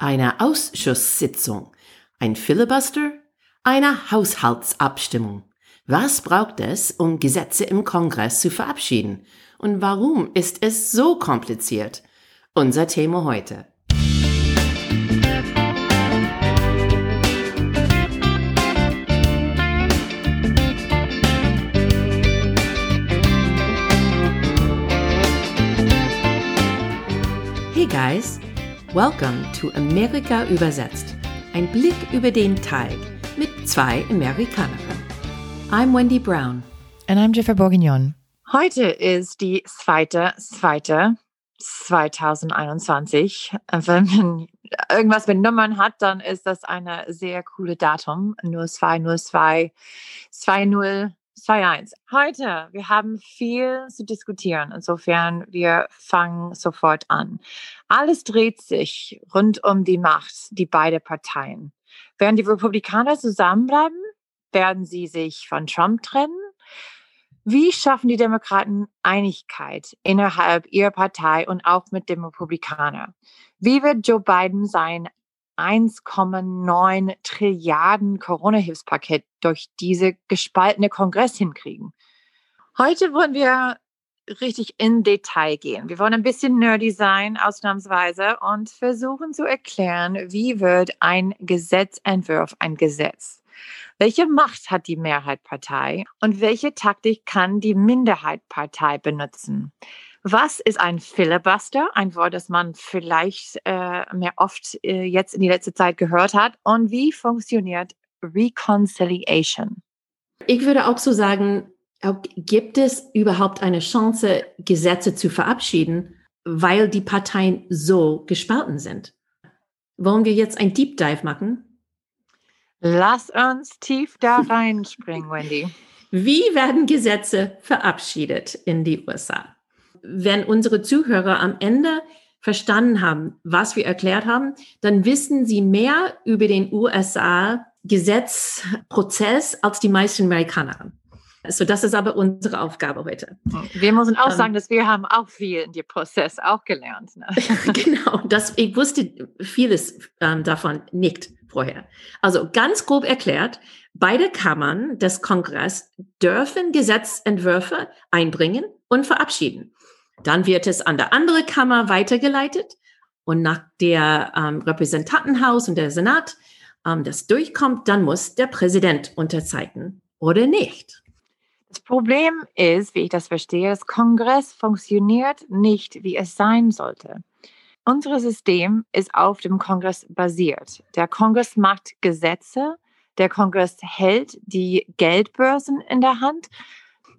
Eine Ausschusssitzung, ein Filibuster, eine Haushaltsabstimmung. Was braucht es, um Gesetze im Kongress zu verabschieden? Und warum ist es so kompliziert? Unser Thema heute. Hey guys, welcome to Amerika übersetzt. Ein Blick über den Teig mit zwei Amerikanerinnen. I'm Wendy Brown. And I'm Jennifer Bourguignon. Heute ist die zweite, zweite 2021. Wenn man irgendwas mit Nummern hat, dann ist das eine sehr coole Datum. 02, 02, 20, 21. Heute, wir haben viel zu diskutieren. Insofern, wir fangen sofort an. Alles dreht sich rund um die Macht, die beide Parteien. Werden die Republikaner zusammenbleiben? Werden sie sich von Trump trennen? Wie schaffen die Demokraten Einigkeit innerhalb ihrer Partei und auch mit dem Republikaner? Wie wird Joe Biden sein 1,9 Trilliarden Corona-Hilfspaket durch diese gespaltene Kongress hinkriegen? Heute wollen wir richtig in Detail gehen. Wir wollen ein bisschen nerdy sein, ausnahmsweise, und versuchen zu erklären, wie wird ein Gesetzentwurf ein Gesetz? Welche Macht hat die Mehrheitpartei und welche Taktik kann die Minderheitpartei benutzen? Was ist ein Filibuster? Ein Wort, das man vielleicht äh, mehr oft äh, jetzt in die letzte Zeit gehört hat. Und wie funktioniert Reconciliation? Ich würde auch so sagen, gibt es überhaupt eine Chance, Gesetze zu verabschieden, weil die Parteien so gespalten sind? Wollen wir jetzt ein Deep Dive machen? Lass uns tief da reinspringen, Wendy. Wie werden Gesetze verabschiedet in die USA? Wenn unsere Zuhörer am Ende verstanden haben, was wir erklärt haben, dann wissen sie mehr über den USA-Gesetzprozess als die meisten Amerikaner. So, das ist aber unsere Aufgabe heute. Wir müssen auch ähm, sagen, dass wir haben auch viel in dem Prozess auch gelernt. Ne? genau, das, ich wusste vieles ähm, davon nicht vorher. Also ganz grob erklärt, beide Kammern des Kongress dürfen Gesetzentwürfe einbringen und verabschieden. Dann wird es an der andere Kammer weitergeleitet und nach der ähm, Repräsentantenhaus und der Senat ähm, das durchkommt, dann muss der Präsident unterzeichnen oder nicht. Das Problem ist, wie ich das verstehe, das Kongress funktioniert nicht, wie es sein sollte. Unser System ist auf dem Kongress basiert. Der Kongress macht Gesetze, der Kongress hält die Geldbörsen in der Hand,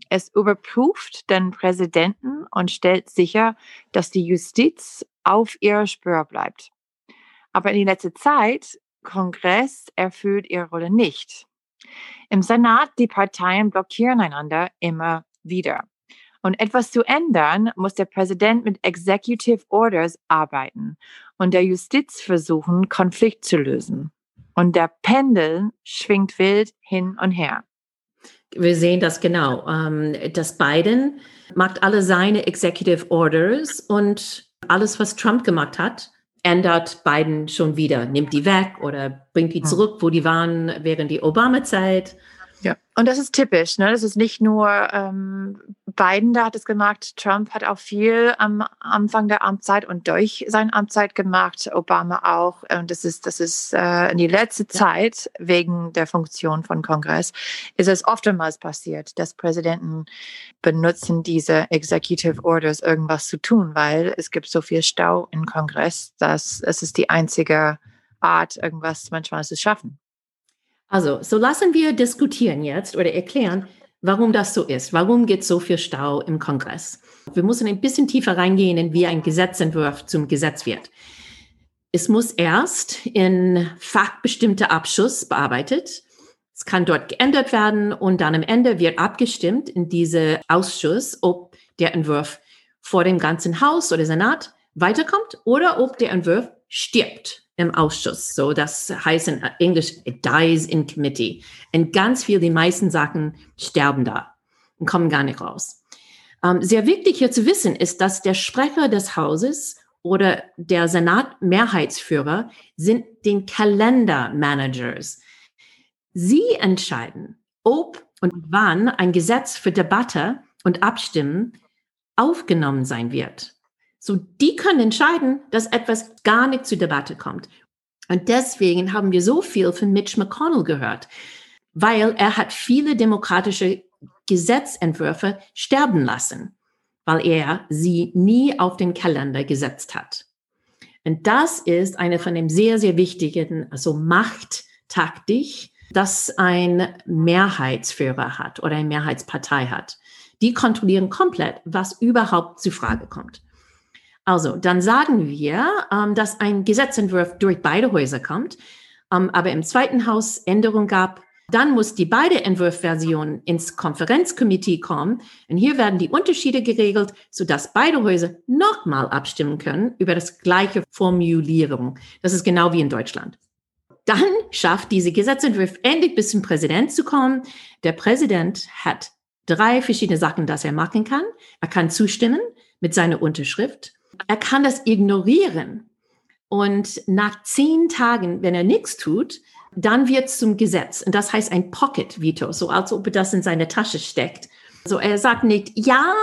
es überprüft den Präsidenten und stellt sicher, dass die Justiz auf ihrer Spur bleibt. Aber in der letzten Zeit, Kongress erfüllt ihre Rolle nicht. Im Senat, die Parteien blockieren einander immer wieder. Und etwas zu ändern, muss der Präsident mit Executive Orders arbeiten und der Justiz versuchen, Konflikt zu lösen. Und der Pendel schwingt wild hin und her. Wir sehen das genau. Ähm, dass Biden macht alle seine Executive Orders und alles, was Trump gemacht hat, ändert Biden schon wieder, nimmt die weg oder bringt die hm. zurück, wo die waren während die Obama-Zeit. Ja, und das ist typisch. Ne? Das ist nicht nur ähm, Biden, da hat es gemacht. Trump hat auch viel am Anfang der Amtszeit und durch seine Amtszeit gemacht. Obama auch. Und das ist, das ist äh, in die letzte Zeit wegen der Funktion von Kongress ist es oftmals passiert, dass Präsidenten benutzen diese Executive Orders irgendwas zu tun, weil es gibt so viel Stau im Kongress, dass es ist die einzige Art, irgendwas manchmal zu schaffen. Also, so lassen wir diskutieren jetzt oder erklären, warum das so ist. Warum gibt es so viel Stau im Kongress? Wir müssen ein bisschen tiefer reingehen, in wie ein Gesetzentwurf zum Gesetz wird. Es muss erst in fachbestimmter Abschuss bearbeitet. Es kann dort geändert werden und dann am Ende wird abgestimmt in diese Ausschuss, ob der Entwurf vor dem ganzen Haus oder Senat weiterkommt oder ob der Entwurf stirbt im Ausschuss. So, das heißt in Englisch, it dies in committee. Und ganz viel, die meisten Sachen sterben da und kommen gar nicht raus. Ähm, sehr wichtig hier zu wissen ist, dass der Sprecher des Hauses oder der Senatmehrheitsführer sind den Kalendermanagers. Sie entscheiden, ob und wann ein Gesetz für Debatte und Abstimmen aufgenommen sein wird. So, die können entscheiden, dass etwas gar nicht zur Debatte kommt. Und deswegen haben wir so viel von Mitch McConnell gehört, weil er hat viele demokratische Gesetzentwürfe sterben lassen, weil er sie nie auf den Kalender gesetzt hat. Und das ist eine von den sehr, sehr wichtigen, also Machttaktik, dass ein Mehrheitsführer hat oder eine Mehrheitspartei hat. Die kontrollieren komplett, was überhaupt zu Frage kommt. Also, dann sagen wir, ähm, dass ein Gesetzentwurf durch beide Häuser kommt, ähm, aber im zweiten Haus Änderung gab. Dann muss die beide Entwurfversionen ins Konferenzkomitee kommen. Und hier werden die Unterschiede geregelt, sodass beide Häuser nochmal abstimmen können über das gleiche Formulierung. Das ist genau wie in Deutschland. Dann schafft diese Gesetzentwurf endlich bis zum Präsident zu kommen. Der Präsident hat drei verschiedene Sachen, dass er machen kann. Er kann zustimmen mit seiner Unterschrift. Er kann das ignorieren. Und nach zehn Tagen, wenn er nichts tut, dann wird es zum Gesetz. Und das heißt ein Pocket Veto, so als ob er das in seine Tasche steckt. So er sagt nicht ja,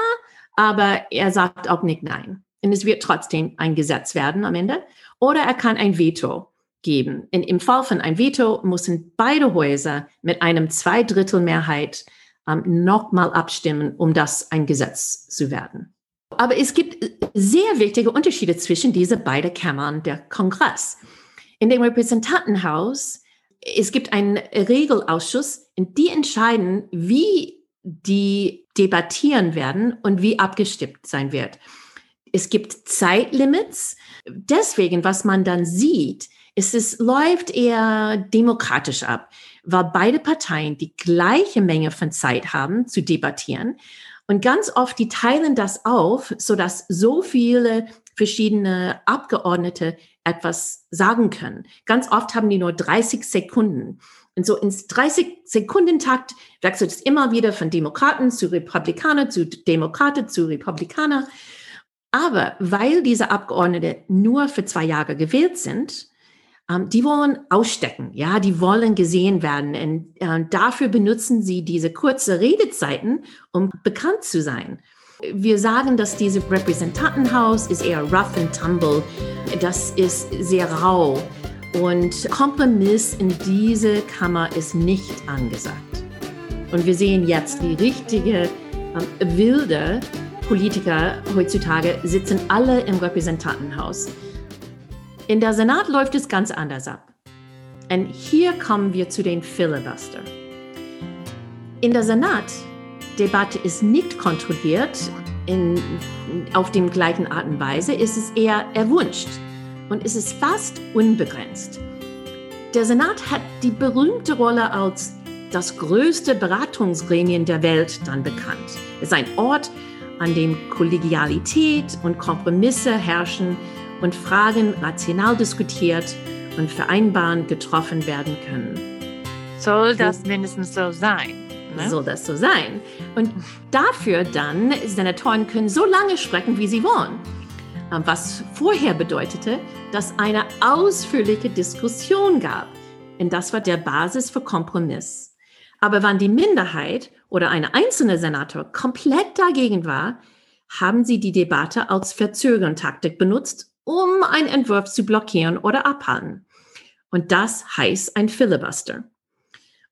aber er sagt auch nicht nein. Und es wird trotzdem ein Gesetz werden am Ende. Oder er kann ein Veto geben. Und Im Fall von ein Veto müssen beide Häuser mit einem Zweidrittelmehrheit ähm, nochmal abstimmen, um das ein Gesetz zu werden. Aber es gibt sehr wichtige Unterschiede zwischen diese beiden Kammern der Kongress. In dem Repräsentantenhaus, es gibt einen Regelausschuss, die entscheiden, wie die debattieren werden und wie abgestimmt sein wird. Es gibt Zeitlimits. Deswegen, was man dann sieht, ist, es läuft eher demokratisch ab, weil beide Parteien die gleiche Menge von Zeit haben zu debattieren. Und ganz oft, die teilen das auf, so dass so viele verschiedene Abgeordnete etwas sagen können. Ganz oft haben die nur 30 Sekunden. Und so ins 30 Sekunden Takt wechselt es immer wieder von Demokraten zu Republikaner, zu Demokraten zu Republikaner. Aber weil diese Abgeordnete nur für zwei Jahre gewählt sind, ähm, die wollen ausstecken, ja, die wollen gesehen werden. Und äh, dafür benutzen sie diese kurze Redezeiten, um bekannt zu sein. Wir sagen, dass dieses Repräsentantenhaus ist eher rough and tumble. Das ist sehr rau. Und Kompromiss in diese Kammer ist nicht angesagt. Und wir sehen jetzt die richtige, ähm, wilde Politiker heutzutage sitzen alle im Repräsentantenhaus. In der Senat läuft es ganz anders ab. Und hier kommen wir zu den Filibuster. In der Senat-Debatte ist nicht kontrolliert in, auf dem gleichen Art und Weise, ist es eher erwünscht und es ist fast unbegrenzt. Der Senat hat die berühmte Rolle als das größte Beratungsgremien der Welt dann bekannt. Es ist ein Ort, an dem Kollegialität und Kompromisse herrschen und Fragen rational diskutiert und vereinbaren getroffen werden können. Soll das mindestens so sein? Ne? Soll das so sein? Und dafür dann, Senatoren können so lange sprechen, wie sie wollen. Ähm, was vorher bedeutete, dass eine ausführliche Diskussion gab. Und das war der Basis für Kompromiss. Aber wann die Minderheit oder eine einzelne Senator komplett dagegen war, haben sie die Debatte als Verzögerungstaktik benutzt um einen Entwurf zu blockieren oder abhalten. Und das heißt ein Filibuster.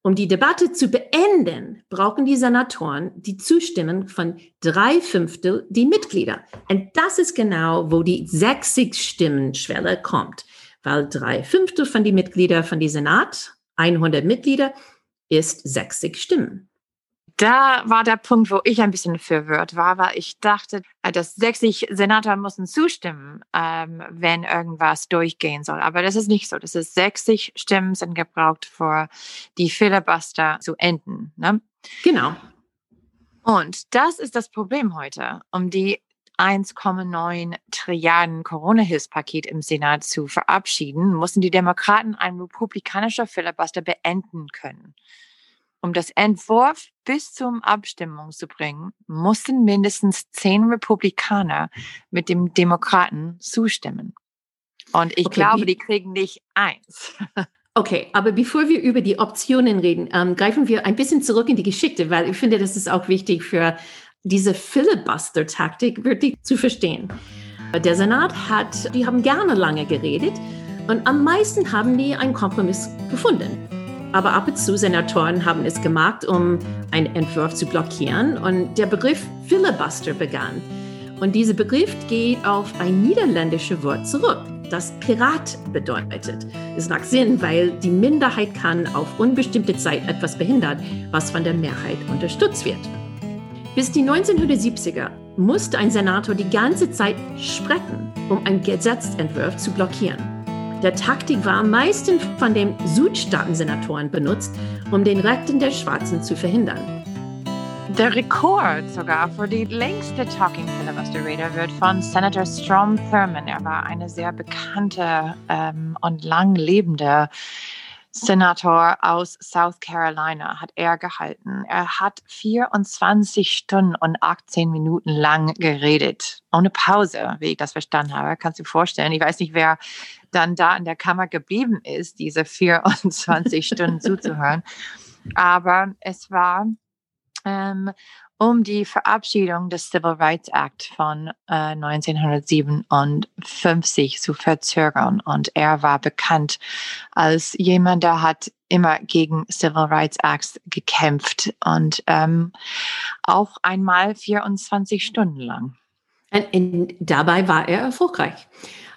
Um die Debatte zu beenden, brauchen die Senatoren die Zustimmung von drei Fünftel die Mitglieder. Und das ist genau, wo die 60 Stimmen-Schwelle kommt, weil drei Fünftel von den Mitgliedern von die Senat, 100 Mitglieder, ist 60 Stimmen da war der Punkt, wo ich ein bisschen verwirrt war, weil ich dachte, äh, dass 60 Senator müssen zustimmen, ähm, wenn irgendwas durchgehen soll. Aber das ist nicht so. Das ist 60 Stimmen sind gebraucht, für die Filibuster zu enden. Ne? Genau. Und das ist das Problem heute, um die 1,9 Trilliarden Corona-Hilfspaket im Senat zu verabschieden, mussten die Demokraten ein republikanischer Filibuster beenden können. Um das Entwurf bis zum Abstimmung zu bringen, mussten mindestens zehn Republikaner mit dem Demokraten zustimmen. Und ich okay, glaube, die kriegen nicht eins. Okay, aber bevor wir über die Optionen reden, ähm, greifen wir ein bisschen zurück in die Geschichte, weil ich finde, das ist auch wichtig für diese Filibuster-Taktik wirklich zu verstehen. Der Senat hat, die haben gerne lange geredet und am meisten haben die einen Kompromiss gefunden. Aber ab und zu Senatoren haben es gemacht, um einen Entwurf zu blockieren und der Begriff Filibuster begann. Und dieser Begriff geht auf ein niederländisches Wort zurück das Pirat bedeutet. Es macht Sinn, weil die Minderheit kann auf unbestimmte Zeit etwas behindern, was von der Mehrheit unterstützt wird. Bis die 1970er musste ein Senator die ganze Zeit sprechen, um einen Gesetzentwurf zu blockieren. Der Taktik war meistens von den Südstaaten-Senatoren benutzt, um den Rechten der Schwarzen zu verhindern. Der Rekord sogar für die längste Talking Filibuster Rede wird von Senator Strom Thurmond. Er war eine sehr bekannte ähm, und lang lebende Senator aus South Carolina hat er gehalten. Er hat 24 Stunden und 18 Minuten lang geredet. Ohne Pause, wie ich das verstanden habe. Kannst du dir vorstellen? Ich weiß nicht, wer dann da in der Kammer geblieben ist, diese 24 Stunden zuzuhören. Aber es war ähm, um die Verabschiedung des Civil Rights Act von äh, 1957 zu verzögern. Und er war bekannt als jemand, der hat immer gegen Civil Rights Acts gekämpft und ähm, auch einmal 24 Stunden lang. Und, und dabei war er erfolgreich.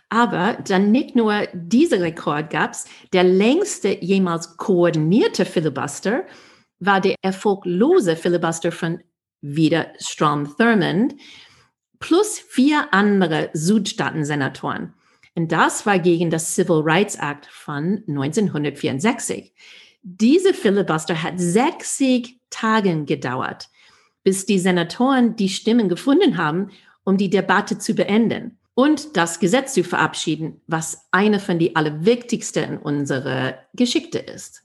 Aber dann nicht nur dieser Rekord gab es, der längste jemals koordinierte Filibuster war der erfolglose Filibuster von wieder Strom Thurmond plus vier andere Südstaaten-Senatoren. Und das war gegen das Civil Rights Act von 1964. Diese Filibuster hat 60 Tage gedauert, bis die Senatoren die Stimmen gefunden haben, um die Debatte zu beenden und das Gesetz zu verabschieden, was eine von den allerwichtigsten in unserer Geschichte ist.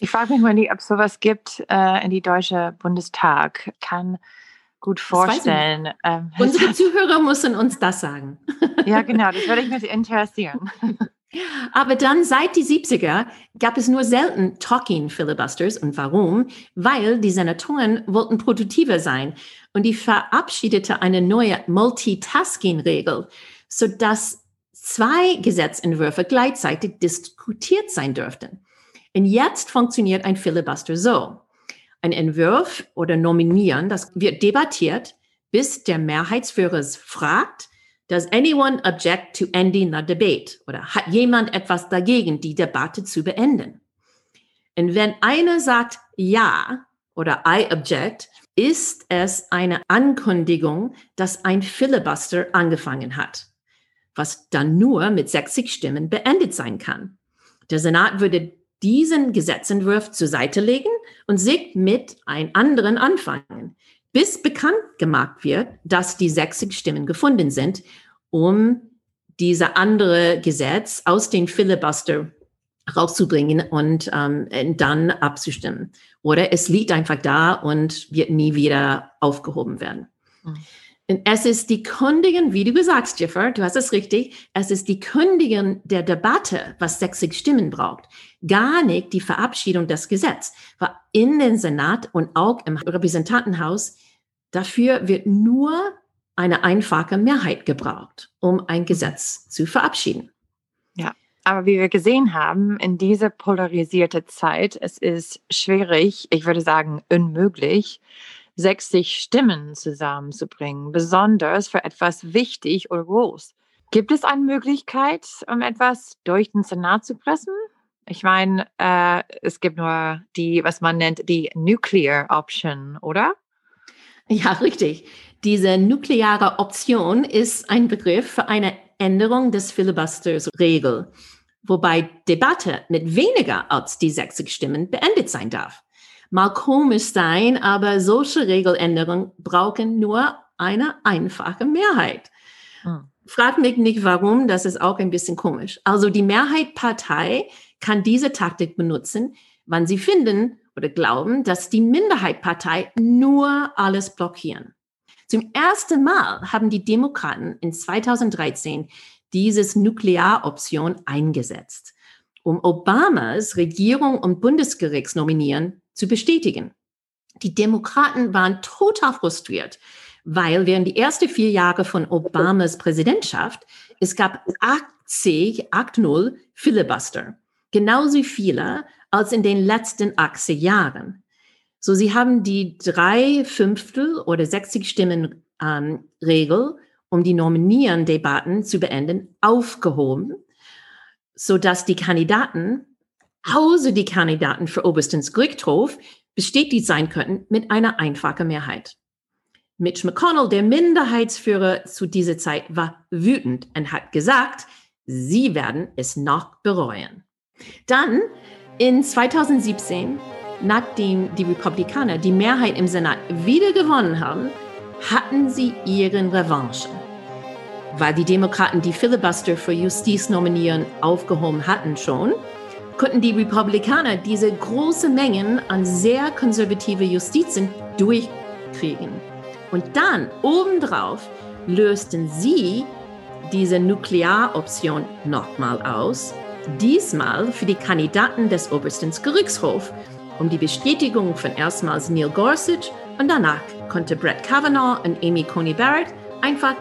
Ich frage mich mal, ob es sowas gibt äh, in die deutsche Bundestag. Kann gut vorstellen. Ähm, Unsere Zuhörer müssen uns das sagen. ja, genau, das würde ich mich interessieren. Aber dann seit die 70er gab es nur selten Talking Filibusters. Und warum? Weil die Senatoren wollten produktiver sein und die verabschiedete eine neue Multitasking-Regel, sodass zwei Gesetzentwürfe gleichzeitig diskutiert sein dürften. Und jetzt funktioniert ein Filibuster so. Ein Entwurf oder Nominieren, das wird debattiert, bis der Mehrheitsführer fragt, does anyone object to ending the debate? Oder hat jemand etwas dagegen, die Debatte zu beenden? Und wenn einer sagt ja oder I object, ist es eine Ankündigung, dass ein Filibuster angefangen hat, was dann nur mit 60 Stimmen beendet sein kann. Der Senat würde diesen Gesetzentwurf zur Seite legen und sich mit einem anderen anfangen, bis bekannt gemacht wird, dass die 60 Stimmen gefunden sind, um diese andere Gesetz aus dem Filibuster rauszubringen und ähm, dann abzustimmen. Oder es liegt einfach da und wird nie wieder aufgehoben werden. Mhm. Es ist die Kündigung, wie du gesagt Jiffer, du hast es richtig, es ist die Kündigung der Debatte, was 60 Stimmen braucht. Gar nicht die Verabschiedung des Gesetzes. Weil in den Senat und auch im Repräsentantenhaus, dafür wird nur eine einfache Mehrheit gebraucht, um ein Gesetz zu verabschieden. Ja, aber wie wir gesehen haben, in dieser polarisierte Zeit, es ist schwierig, ich würde sagen unmöglich, 60 Stimmen zusammenzubringen, besonders für etwas wichtig oder groß. Gibt es eine Möglichkeit, um etwas durch den Senat zu pressen? Ich meine, äh, es gibt nur die, was man nennt, die Nuclear Option, oder? Ja, richtig. Diese nukleare Option ist ein Begriff für eine Änderung des Filibusters-Regel, wobei Debatte mit weniger als die 60 Stimmen beendet sein darf mal komisch sein, aber solche Regeländerungen brauchen nur eine einfache Mehrheit. Hm. Frag mich nicht warum, das ist auch ein bisschen komisch. Also die Mehrheitpartei kann diese Taktik benutzen, wann sie finden oder glauben, dass die Minderheitpartei nur alles blockieren. Zum ersten Mal haben die Demokraten in 2013 dieses Nuklearoption eingesetzt, um Obamas Regierung und Bundesgerichtsnominieren zu bestätigen. Die Demokraten waren total frustriert, weil während die ersten vier Jahre von Obamas Präsidentschaft es gab 80, 80 Filibuster, genauso viele als in den letzten 80 Jahren. So, sie haben die drei Fünftel oder 60 Stimmen ähm, Regel, um die Nominieren-Debatten zu beenden, aufgehoben, so dass die Kandidaten, außer die Kandidaten für Oberstens Gerichtshof, bestätigt sein könnten mit einer einfachen Mehrheit. Mitch McConnell, der Minderheitsführer zu dieser Zeit, war wütend und hat gesagt, sie werden es noch bereuen. Dann in 2017, nachdem die Republikaner die Mehrheit im Senat wieder gewonnen haben, hatten sie ihren Revanche. Weil die Demokraten die Filibuster für Justiznominieren aufgehoben hatten schon, konnten die Republikaner diese große Mengen an sehr konservative Justizen durchkriegen. Und dann obendrauf lösten sie diese Nuklearoption nochmal aus, diesmal für die Kandidaten des obersten Gerichtshofs, um die Bestätigung von erstmals Neil Gorsuch und danach konnte Brett Kavanaugh und Amy Coney Barrett einfach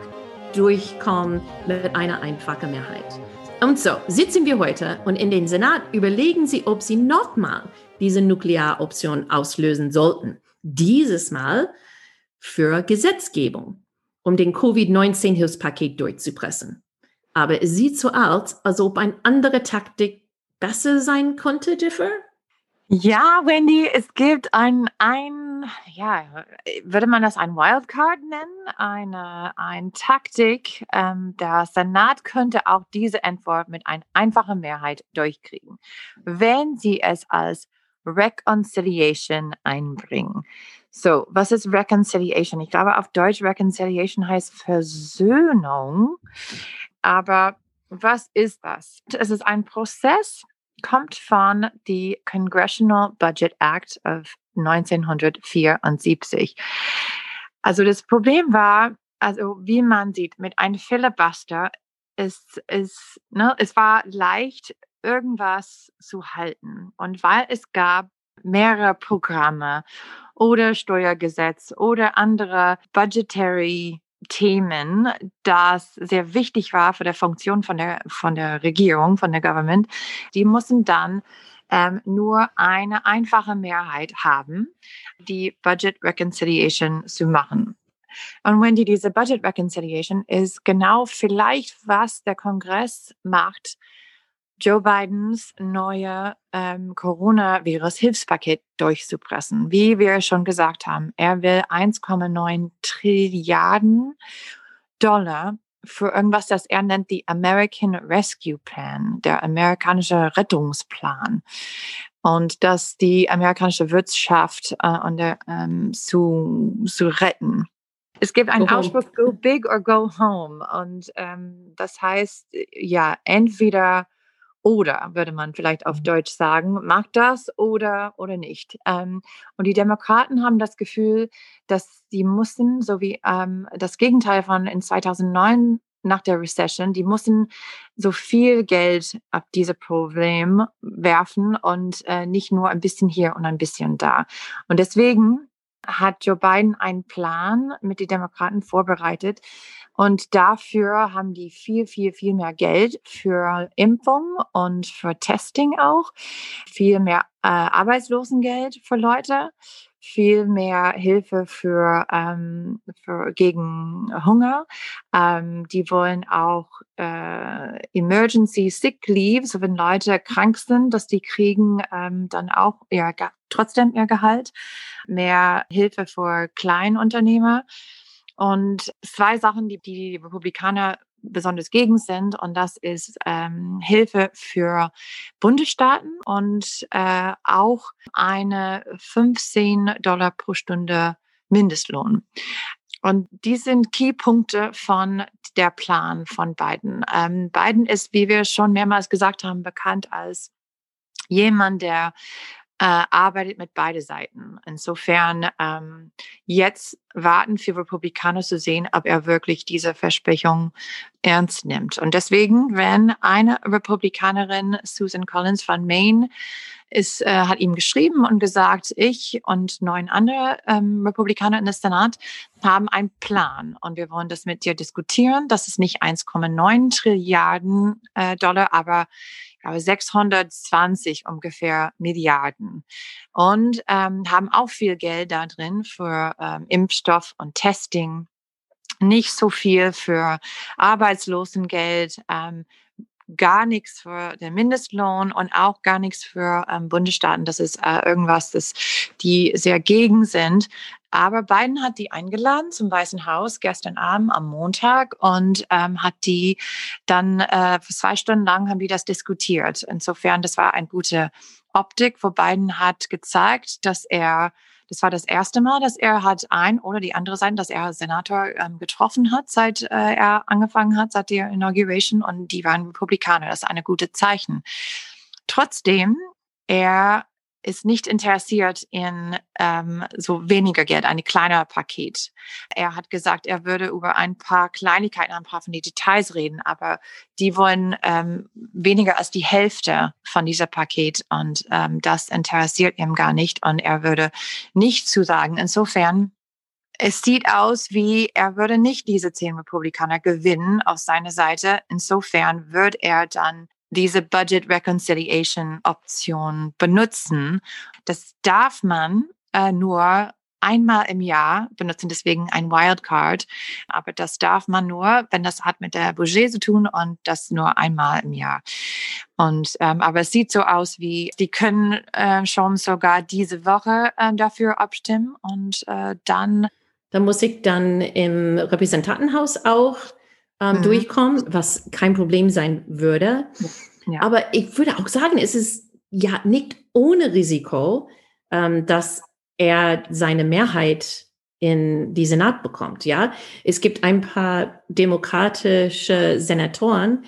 durchkommen mit einer einfachen Mehrheit. Und so sitzen wir heute und in den Senat überlegen sie, ob sie nochmal diese Nuklearoption auslösen sollten. Dieses Mal für Gesetzgebung, um den Covid-19-Hilfspaket durchzupressen. Aber es sieht so aus, als ob eine andere Taktik besser sein konnte, Differ? Ja, Wendy, es gibt ein, ein, ja, würde man das ein Wildcard nennen? Eine, eine Taktik. Ähm, der Senat könnte auch diese Entwurf mit einer einfachen Mehrheit durchkriegen, wenn sie es als Reconciliation einbringen. So, was ist Reconciliation? Ich glaube, auf Deutsch Reconciliation heißt Versöhnung. Aber was ist das? Es ist ein Prozess, kommt von die Congressional Budget Act of 1974. Also das Problem war, also wie man sieht, mit einem Filibuster ist, ist ne, es war leicht, irgendwas zu halten. Und weil es gab mehrere Programme oder Steuergesetz oder andere budgetary Themen, das sehr wichtig war für die Funktion von der, von der Regierung, von der Government, die mussten dann ähm, nur eine einfache Mehrheit haben, die Budget Reconciliation zu machen. Und wenn die diese Budget Reconciliation ist genau vielleicht, was der Kongress macht, Joe Bidens neue ähm, Coronavirus-Hilfspaket durchzupressen. Wie wir schon gesagt haben, er will 1,9 Trilliarden Dollar für irgendwas, das er nennt die American Rescue Plan, der amerikanische Rettungsplan. Und dass die amerikanische Wirtschaft äh, und der, ähm, zu, zu retten. Es gibt einen Ausspruch, go big or go home. Und ähm, das heißt, ja, entweder oder würde man vielleicht auf mhm. Deutsch sagen, mag das oder oder nicht. Ähm, und die Demokraten haben das Gefühl, dass sie mussten, so wie ähm, das Gegenteil von in 2009 nach der Recession, die mussten so viel Geld auf diese Problem werfen und äh, nicht nur ein bisschen hier und ein bisschen da. Und deswegen hat Joe Biden einen Plan mit den Demokraten vorbereitet, und dafür haben die viel, viel, viel mehr Geld für Impfung und für Testing auch, viel mehr äh, Arbeitslosengeld für Leute, viel mehr Hilfe für, ähm, für gegen Hunger. Ähm, die wollen auch äh, Emergency Sick Leave, so wenn Leute krank sind, dass die kriegen ähm, dann auch ihr, trotzdem ihr Gehalt, mehr Hilfe für Kleinunternehmer. Und zwei Sachen, die die Republikaner besonders gegen sind. Und das ist ähm, Hilfe für Bundesstaaten und äh, auch eine 15 Dollar pro Stunde Mindestlohn. Und die sind Keypunkte von der Plan von Biden. Ähm, Biden ist, wie wir schon mehrmals gesagt haben, bekannt als jemand, der äh, arbeitet mit beide Seiten. Insofern ähm, jetzt warten für Republikaner zu sehen, ob er wirklich diese Versprechung ernst nimmt. Und deswegen, wenn eine Republikanerin, Susan Collins von Maine, ist, äh, hat ihm geschrieben und gesagt, ich und neun andere ähm, Republikaner in der Senat haben einen Plan und wir wollen das mit dir diskutieren. Das ist nicht 1,9 Trilliarden äh, Dollar, aber glaube 620 ungefähr Milliarden und ähm, haben auch viel Geld da drin für ähm, Impfstoff und Testing, nicht so viel für Arbeitslosengeld, ähm, gar nichts für den Mindestlohn und auch gar nichts für ähm, Bundesstaaten. Das ist äh, irgendwas, das die sehr gegen sind. Aber Biden hat die eingeladen zum Weißen Haus gestern Abend am Montag und ähm, hat die dann äh, zwei Stunden lang haben die das diskutiert. Insofern, das war eine gute Optik, wo Biden hat gezeigt, dass er das war das erste Mal, dass er hat ein oder die andere Seite, dass er Senator ähm, getroffen hat, seit äh, er angefangen hat, seit der Inauguration und die waren Republikaner. Das ist eine gute Zeichen. Trotzdem, er ist nicht interessiert in ähm, so weniger Geld, ein kleiner Paket. Er hat gesagt, er würde über ein paar Kleinigkeiten, ein paar von den Details reden, aber die wollen ähm, weniger als die Hälfte von dieser Paket und ähm, das interessiert ihm gar nicht und er würde nicht zusagen. Insofern es sieht aus, wie er würde nicht diese zehn Republikaner gewinnen auf seine Seite. Insofern wird er dann diese Budget Reconciliation Option benutzen. Das darf man äh, nur einmal im Jahr benutzen, deswegen ein Wildcard. Aber das darf man nur, wenn das hat mit der Budget zu tun und das nur einmal im Jahr. Und ähm, aber es sieht so aus, wie die können äh, schon sogar diese Woche äh, dafür abstimmen und äh, dann. Da muss ich dann im Repräsentantenhaus auch ähm, mhm. durchkommen, was kein Problem sein würde. Ja. Aber ich würde auch sagen, es ist ja nicht ohne Risiko, ähm, dass er seine Mehrheit in die Senat bekommt. Ja, es gibt ein paar demokratische Senatoren,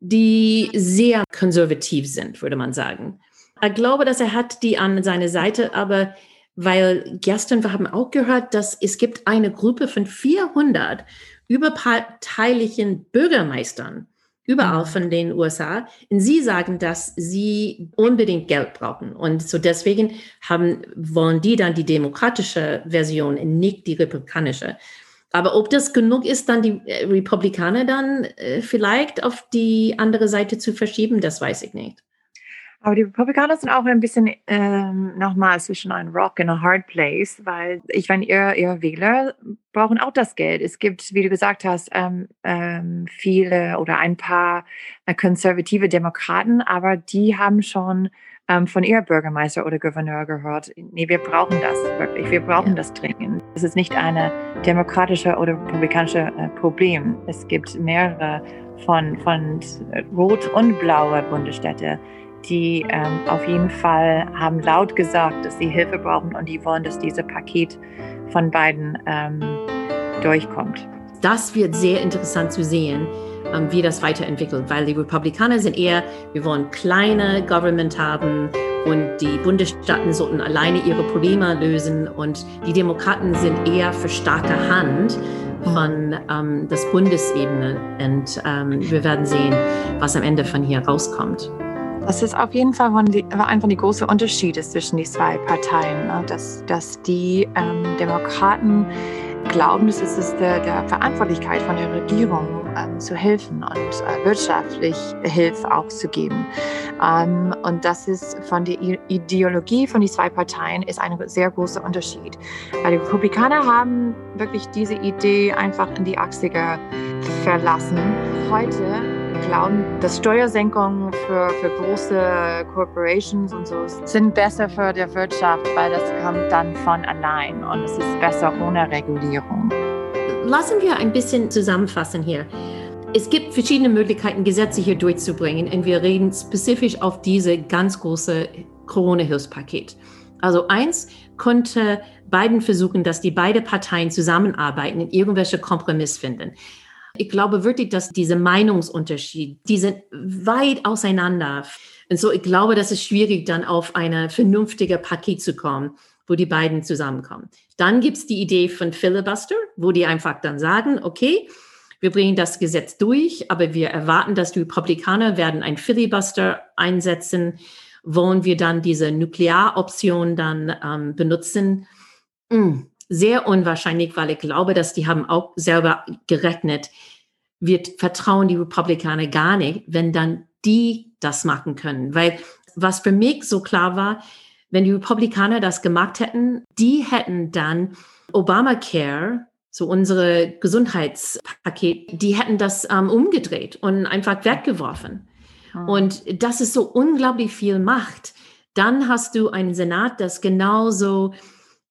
die sehr konservativ sind, würde man sagen. Ich glaube, dass er hat die an seiner Seite, aber weil gestern wir haben auch gehört, dass es gibt eine Gruppe von 400 überparteilichen Bürgermeistern überall mhm. von den USA. Und sie sagen, dass sie unbedingt Geld brauchen. Und so deswegen haben, wollen die dann die demokratische Version, nicht die republikanische. Aber ob das genug ist, dann die äh, Republikaner dann äh, vielleicht auf die andere Seite zu verschieben, das weiß ich nicht. Aber die Republikaner sind auch ein bisschen ähm, nochmal zwischen einem Rock und a Hard Place, weil ich meine, ihr, ihr Wähler brauchen auch das Geld. Es gibt, wie du gesagt hast, ähm, ähm, viele oder ein paar äh, konservative Demokraten, aber die haben schon ähm, von ihr Bürgermeister oder Gouverneur gehört. Nee, wir brauchen das wirklich. Wir brauchen das dringend. Es ist nicht eine demokratische oder republikanische äh, Problem. Es gibt mehrere von, von rot und blaue Bundesstädte die ähm, auf jeden Fall haben laut gesagt, dass sie Hilfe brauchen und die wollen, dass dieses Paket von beiden ähm, durchkommt. Das wird sehr interessant zu sehen, ähm, wie das weiterentwickelt, weil die Republikaner sind eher, wir wollen kleine Government haben und die Bundesstaaten sollten alleine ihre Probleme lösen und die Demokraten sind eher für starke Hand von ähm, das Bundesebene und ähm, wir werden sehen, was am Ende von hier rauskommt. Das ist auf jeden Fall einfach die große Unterschiede zwischen die zwei Parteien, ne? dass, dass die ähm, Demokraten glauben, dass es ist der, der Verantwortlichkeit von der Regierung ähm, zu helfen und äh, wirtschaftlich Hilfe auch zu geben. Ähm, und das ist von der Ideologie von den zwei Parteien ist ein sehr großer Unterschied. Weil die Republikaner haben wirklich diese Idee einfach in die 80er verlassen. Heute glauben, dass Steuersenkungen für, für große Corporations und so sind besser für die Wirtschaft, weil das kommt dann von allein und es ist besser ohne Regulierung. Lassen wir ein bisschen zusammenfassen hier. Es gibt verschiedene Möglichkeiten, Gesetze hier durchzubringen und wir reden spezifisch auf diese ganz große Corona-Hilfspaket. Also eins konnte Biden versuchen, dass die beiden Parteien zusammenarbeiten und irgendwelche Kompromiss finden. Ich glaube wirklich, dass diese Meinungsunterschied, die sind weit auseinander. Und so, ich glaube, das ist schwierig, dann auf eine vernünftige Paket zu kommen, wo die beiden zusammenkommen. Dann gibt es die Idee von Filibuster, wo die einfach dann sagen, okay, wir bringen das Gesetz durch, aber wir erwarten, dass die Republikaner werden ein Filibuster einsetzen. Wollen wir dann diese Nuklearoption dann ähm, benutzen? Hm, sehr unwahrscheinlich, weil ich glaube, dass die haben auch selber gerechnet. Wir vertrauen die Republikaner gar nicht, wenn dann die das machen können. Weil was für mich so klar war, wenn die Republikaner das gemacht hätten, die hätten dann Obamacare so unsere Gesundheitspaket, die hätten das ähm, umgedreht und einfach weggeworfen. Mhm. Und das ist so unglaublich viel Macht. Dann hast du einen Senat, das genauso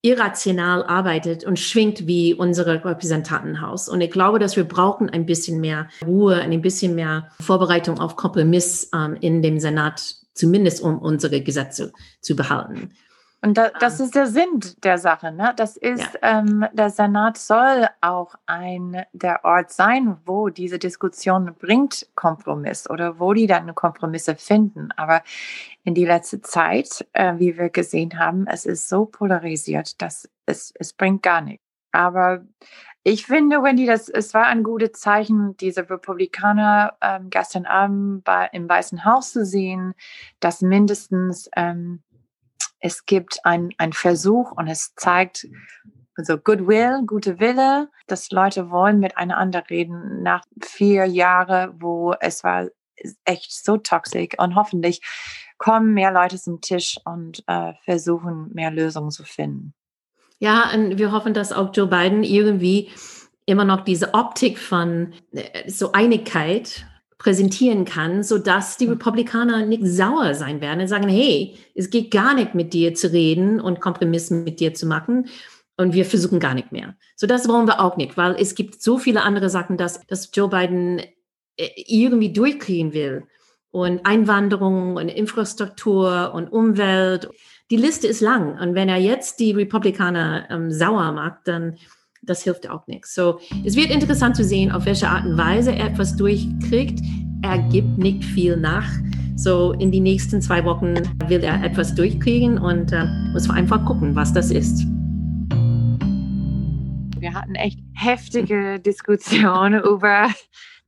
irrational arbeitet und schwingt wie unsere Repräsentantenhaus. Und ich glaube, dass wir brauchen ein bisschen mehr Ruhe, ein bisschen mehr Vorbereitung auf Kompromiss ähm, in dem Senat, zumindest um unsere Gesetze zu behalten. Und da, das ist der Sinn der Sache. Ne? Das ist, ja. ähm, der Senat soll auch ein der Ort sein, wo diese Diskussion bringt Kompromiss oder wo die dann Kompromisse finden. Aber in die letzte Zeit, äh, wie wir gesehen haben, es ist so polarisiert, dass es, es bringt gar nichts. Aber ich finde, Wendy, das, es war ein gutes Zeichen, diese Republikaner ähm, gestern Abend bei, im Weißen Haus zu sehen, dass mindestens ähm, es gibt ein, ein Versuch und es zeigt also Goodwill, gute Wille, dass Leute wollen miteinander reden nach vier Jahren, wo es war echt so toxisch und hoffentlich kommen mehr Leute zum Tisch und äh, versuchen mehr Lösungen zu finden. Ja, und wir hoffen, dass auch Joe Biden irgendwie immer noch diese Optik von äh, so Einigkeit präsentieren kann, so dass die. Republikaner nicht sauer sein werden und sagen, hey, es geht gar nicht mit dir zu reden und Kompromisse mit dir zu machen und wir versuchen gar nicht mehr. So das wollen wir auch nicht, weil es gibt so viele andere Sachen, dass, dass Joe Biden äh, irgendwie durchkriegen will und Einwanderung und Infrastruktur und Umwelt. Die Liste ist lang und wenn er jetzt die Republikaner ähm, sauer macht, dann das hilft auch nichts. So, es wird interessant zu sehen, auf welche Art und Weise er etwas durchkriegt. Er gibt nicht viel nach. So, in die nächsten zwei Wochen will er etwas durchkriegen und äh, muss einfach gucken, was das ist. Wir hatten echt heftige Diskussionen über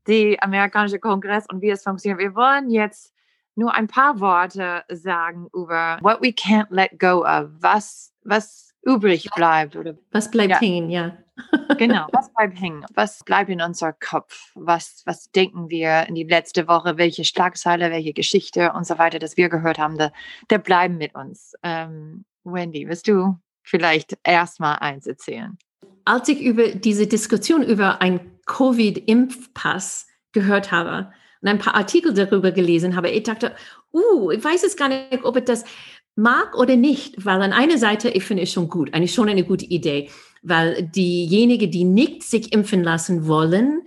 die amerikanische Kongress und wie es funktioniert. Wir wollen jetzt nur ein paar Worte sagen über what we can't let go of, was, was übrig bleibt. Oder, was bleibt ja. hängen, ja. Genau, was bleibt hängen? Was bleibt in unser Kopf? Was, was denken wir in die letzte Woche? Welche Schlagzeile, welche Geschichte und so weiter, das wir gehört haben, der, der bleiben mit uns. Ähm, Wendy, wirst du vielleicht erstmal eins erzählen? Als ich über diese Diskussion über einen Covid-Impfpass gehört habe und ein paar Artikel darüber gelesen habe, ich dachte, uh, ich weiß es gar nicht, ob ich das mag oder nicht, weil an einer Seite, ich finde es schon gut, eigentlich schon eine gute Idee, weil diejenigen, die nicht sich impfen lassen wollen,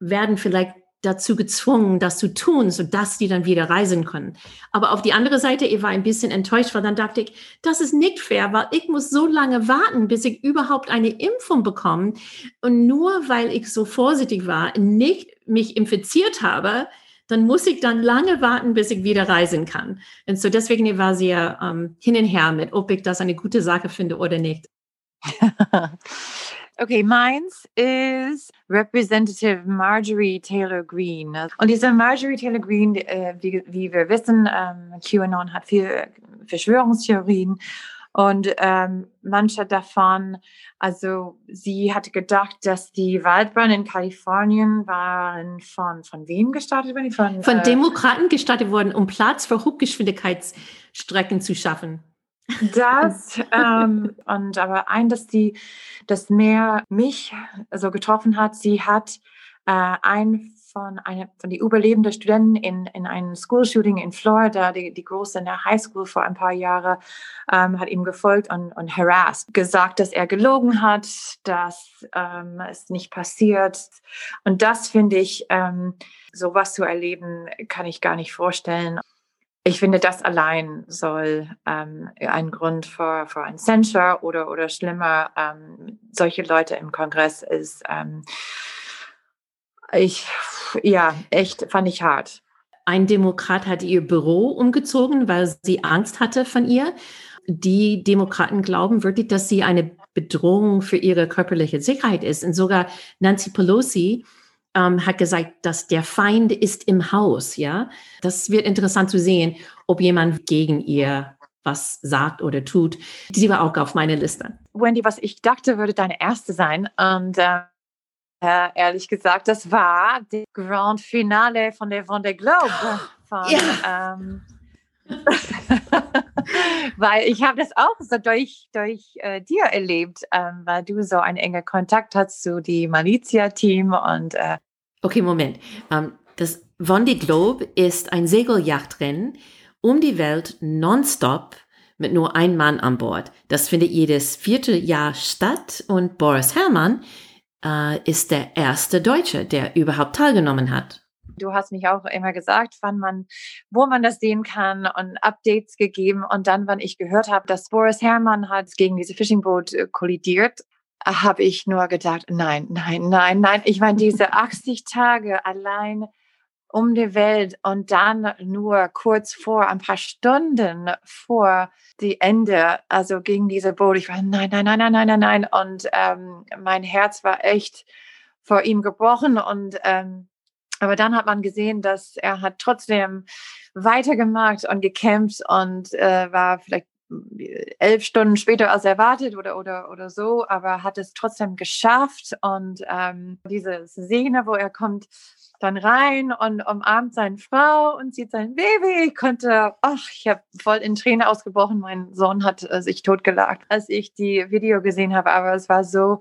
werden vielleicht dazu gezwungen, das zu tun, sodass die dann wieder reisen können. Aber auf die andere Seite, ich war ein bisschen enttäuscht, weil dann dachte ich, das ist nicht fair, weil ich muss so lange warten, bis ich überhaupt eine Impfung bekomme. Und nur weil ich so vorsichtig war, nicht mich infiziert habe, dann muss ich dann lange warten, bis ich wieder reisen kann. Und so deswegen war sie ja ähm, hin und her mit, ob ich das eine gute Sache finde oder nicht. Okay, meins ist Representative Marjorie Taylor Greene. Und diese Marjorie Taylor Greene, äh, wie, wie, wir wissen, ähm, QAnon hat viele Verschwörungstheorien. Und ähm, manche davon, also sie hatte gedacht, dass die Waldbrände in Kalifornien waren von, von wem gestartet worden? Von, von äh, Demokraten gestartet worden, um Platz für Hochgeschwindigkeitsstrecken zu schaffen. Das ähm, und aber ein, dass die das mehr mich so getroffen hat, sie hat äh, ein von einer von die überlebenden Studenten in, in einem School Shooting in Florida, die, die große in der High School vor ein paar Jahren, ähm, hat ihm gefolgt und, und harassed, gesagt, dass er gelogen hat, dass ähm, es nicht passiert. Und das finde ich, ähm, sowas zu erleben, kann ich gar nicht vorstellen. Ich finde, das allein soll ähm, ein Grund für, ein Censure oder, oder schlimmer, ähm, solche Leute im Kongress ist, ähm, ich, ja, echt fand ich hart. ein Demokrat hat ihr Büro umgezogen, weil sie Angst hatte von ihr. Die Demokraten glauben wirklich, dass sie eine Bedrohung für ihre körperliche Sicherheit ist. Und sogar Nancy Pelosi ähm, hat gesagt, dass der Feind ist im Haus. Ja, das wird interessant zu sehen, ob jemand gegen ihr was sagt oder tut. Sie war auch auf meiner Liste. Wendy, was ich dachte, würde deine erste sein. Und äh, ehrlich gesagt, das war das Grand Finale von der Von der Globe. Von, ja. ähm, weil ich habe das auch so durch, durch äh, dir erlebt, ähm, weil du so einen engen Kontakt hast zu dem Malizia-Team und äh Okay, Moment. Um, ähm, das Vendée Globe ist ein Segeljachtrennen um die Welt nonstop mit nur einem Mann an Bord. Das findet jedes vierte Jahr statt und Boris Herrmann äh, ist der erste Deutsche, der überhaupt teilgenommen hat. Du hast mich auch immer gesagt, wann man, wo man das sehen kann und Updates gegeben. Und dann, wann ich gehört habe, dass Boris Herrmann hat gegen diese Fishing Boat äh, kollidiert, habe ich nur gedacht, nein, nein, nein, nein. Ich meine, diese 80 Tage allein um die Welt und dann nur kurz vor, ein paar Stunden vor die Ende, also gegen diese Boot. Ich war, nein, nein, nein, nein, nein, nein, nein. Und ähm, mein Herz war echt vor ihm gebrochen und ähm, aber dann hat man gesehen, dass er hat trotzdem weitergemacht und gekämpft und äh, war vielleicht elf Stunden später als erwartet oder, oder, oder so, aber hat es trotzdem geschafft. Und ähm, diese Szene, wo er kommt dann rein und umarmt seine Frau und sieht sein Baby. Ich konnte, ach, ich habe voll in Tränen ausgebrochen. Mein Sohn hat äh, sich totgelacht, als ich die Video gesehen habe, aber es war so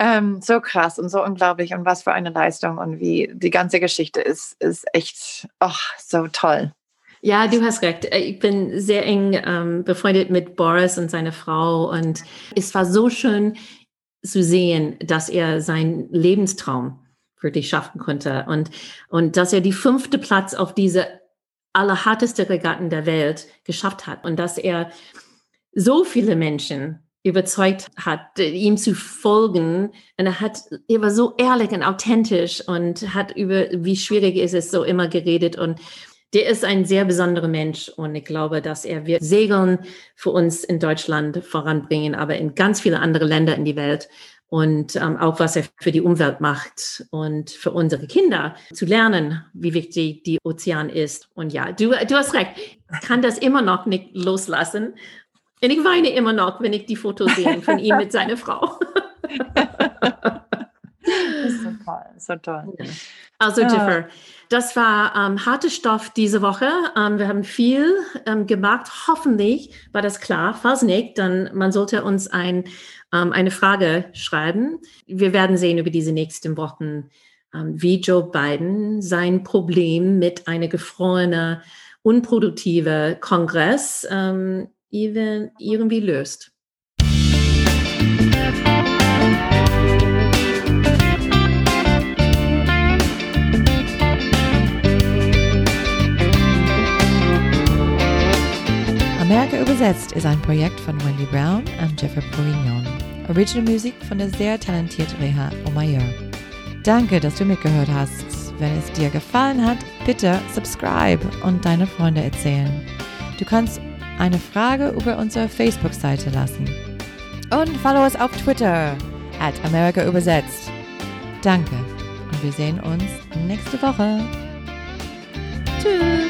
ähm, so krass und so unglaublich und was für eine Leistung und wie die ganze Geschichte ist, ist echt ach, so toll. Ja, du hast recht. Äh, ich bin sehr eng ähm, befreundet mit Boris und seiner Frau und es war so schön zu sehen, dass er seinen Lebenstraum für dich schaffen konnte und, und dass er die fünfte Platz auf diese allerharteste Regatten der Welt geschafft hat und dass er so viele Menschen überzeugt hat, ihm zu folgen. Und er hat, er war so ehrlich und authentisch und hat über, wie schwierig ist es so immer geredet und der ist ein sehr besonderer Mensch und ich glaube, dass er wird Segeln für uns in Deutschland voranbringen, aber in ganz viele andere Länder in die Welt und ähm, auch was er für die Umwelt macht und für unsere Kinder zu lernen, wie wichtig die Ozean ist. Und ja, du, du hast recht, ich kann das immer noch nicht loslassen. Und ich weine immer noch, wenn ich die Fotos sehe von ihm mit seiner Frau. Das ist so toll, so toll. Also, Jiffer, das war ähm, harter Stoff diese Woche. Ähm, wir haben viel ähm, gemacht. Hoffentlich war das klar. Falls nicht, dann man sollte uns ein, ähm, eine Frage schreiben. Wir werden sehen über diese nächsten Wochen, ähm, wie Joe Biden sein Problem mit einer gefrorenen, unproduktive Kongress ähm, irgendwie löst. Amerika übersetzt ist ein Projekt von Wendy Brown und Jeffrey Bourguignon. Original Musik von der sehr talentierten Reha Omayor. Danke, dass du mitgehört hast. Wenn es dir gefallen hat, bitte subscribe und deine Freunde erzählen. Du kannst eine Frage über unsere Facebook-Seite lassen. Und follow uns auf Twitter at Amerika übersetzt. Danke und wir sehen uns nächste Woche. Tschüss.